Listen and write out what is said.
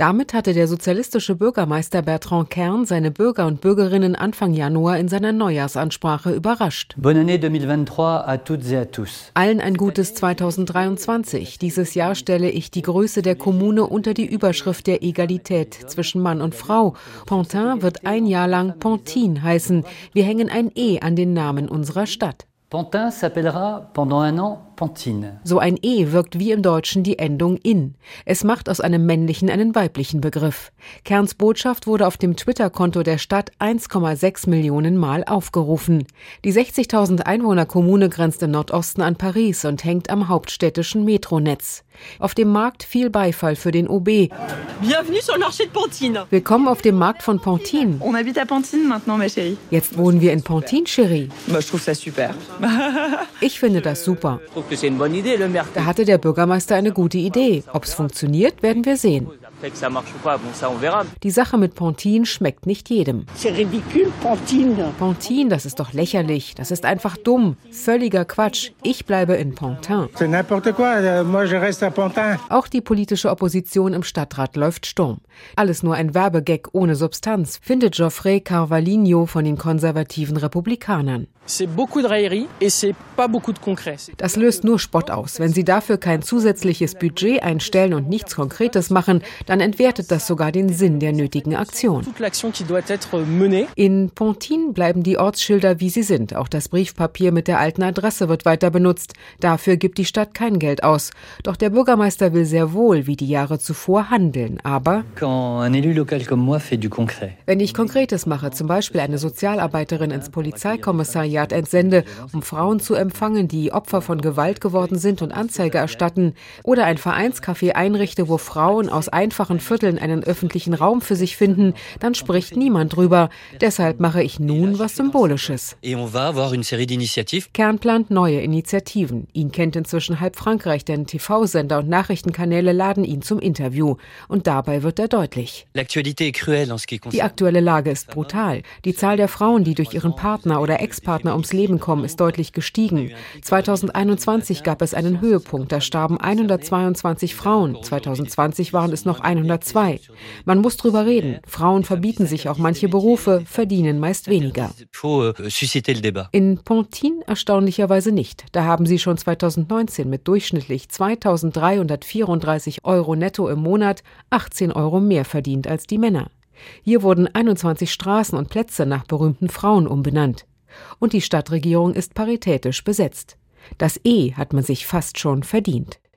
Damit hatte der sozialistische Bürgermeister Bertrand Kern seine Bürger und Bürgerinnen Anfang Januar in seiner Neujahrsansprache überrascht. Bonne année 2023 à toutes et à tous. Allen ein gutes 2023. Dieses Jahr stelle ich die Größe der Kommune unter die Überschrift der Egalität zwischen Mann und Frau. Pontin wird ein Jahr lang Pontin heißen. Wir hängen ein E an den Namen unserer Stadt. Pantin s'appellera pendant un an Pantine. So ein E wirkt wie im Deutschen die Endung in. Es macht aus einem männlichen einen weiblichen Begriff. Kerns Botschaft wurde auf dem Twitter-Konto der Stadt 1,6 Millionen Mal aufgerufen. Die 60.000 Einwohner-Kommune grenzt im Nordosten an Paris und hängt am hauptstädtischen Metronetz. Auf dem Markt viel Beifall für den OB. Bienvenue sur le marché de Pantine. Willkommen auf dem Markt von Pantine. On habite à Pantine maintenant, ma chérie. Jetzt wohnen wir in Pantine, Chérie. Moi, je trouve ça super. Ich finde das super. Da hatte der Bürgermeister eine gute Idee. Ob es funktioniert, werden wir sehen. Die Sache mit Pontin schmeckt nicht jedem. Pontin, das ist doch lächerlich. Das ist einfach dumm. Völliger Quatsch. Ich bleibe in Pontin. Euh, Pantin. Auch die politische Opposition im Stadtrat läuft Sturm. Alles nur ein Werbegag ohne Substanz, findet Geoffrey Carvalho von den konservativen Republikanern. Das löst nur Spott aus. Wenn Sie dafür kein zusätzliches Budget einstellen und nichts Konkretes machen, dann entwertet das sogar den Sinn der nötigen Aktion. In Pontin bleiben die Ortsschilder, wie sie sind. Auch das Briefpapier mit der alten Adresse wird weiter benutzt. Dafür gibt die Stadt kein Geld aus. Doch der Bürgermeister will sehr wohl, wie die Jahre zuvor, handeln. Aber wenn ich Konkretes mache, zum Beispiel eine Sozialarbeiterin ins Polizeikommissariat entsende, um Frauen zu empfangen, die Opfer von Gewalt geworden sind und Anzeige erstatten, oder ein Vereinscafé einrichte, wo Frauen aus einfachen Vierteln einen öffentlichen Raum für sich finden, dann spricht niemand drüber. Deshalb mache ich nun was Symbolisches. Kern plant neue Initiativen. Ihn kennt inzwischen halb Frankreich, denn TV-Sender und Nachrichtenkanäle laden ihn zum Interview. Und dabei wird er deutlich. Die aktuelle Lage ist brutal. Die Zahl der Frauen, die durch ihren Partner oder Ex-Partner ums Leben kommen, ist deutlich gestiegen. 2021 gab es einen Höhepunkt, da starben 122 Frauen. 2020 waren es noch 102. Man muss drüber reden. Frauen verbieten sich auch manche Berufe, verdienen meist weniger. Débat. In Pontin erstaunlicherweise nicht. Da haben sie schon 2019 mit durchschnittlich 2334 Euro netto im Monat 18 Euro mehr verdient als die Männer. Hier wurden 21 Straßen und Plätze nach berühmten Frauen umbenannt. Und die Stadtregierung ist paritätisch besetzt. Das E hat man sich fast schon verdient.